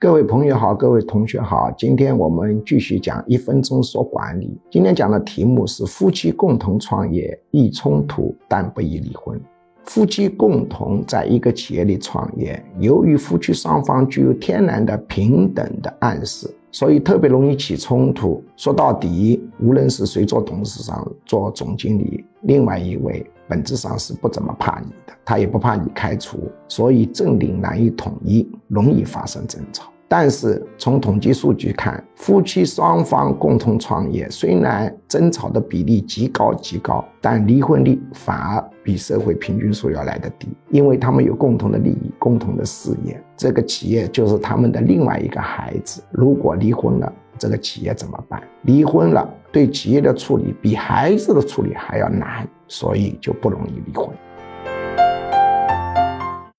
各位朋友好，各位同学好，今天我们继续讲一分钟说管理。今天讲的题目是夫妻共同创业易冲突，但不宜离婚。夫妻共同在一个企业里创业，由于夫妻双方具有天然的平等的暗示，所以特别容易起冲突。说到底，无论是谁做董事长、做总经理，另外一位本质上是不怎么怕你的，他也不怕你开除，所以政令难以统一，容易发生争吵。但是从统计数据看，夫妻双方共同创业，虽然争吵的比例极高极高，但离婚率反而比社会平均数要来得低，因为他们有共同的利益、共同的事业，这个企业就是他们的另外一个孩子。如果离婚了，这个企业怎么办？离婚了，对企业的处理比孩子的处理还要难，所以就不容易离婚。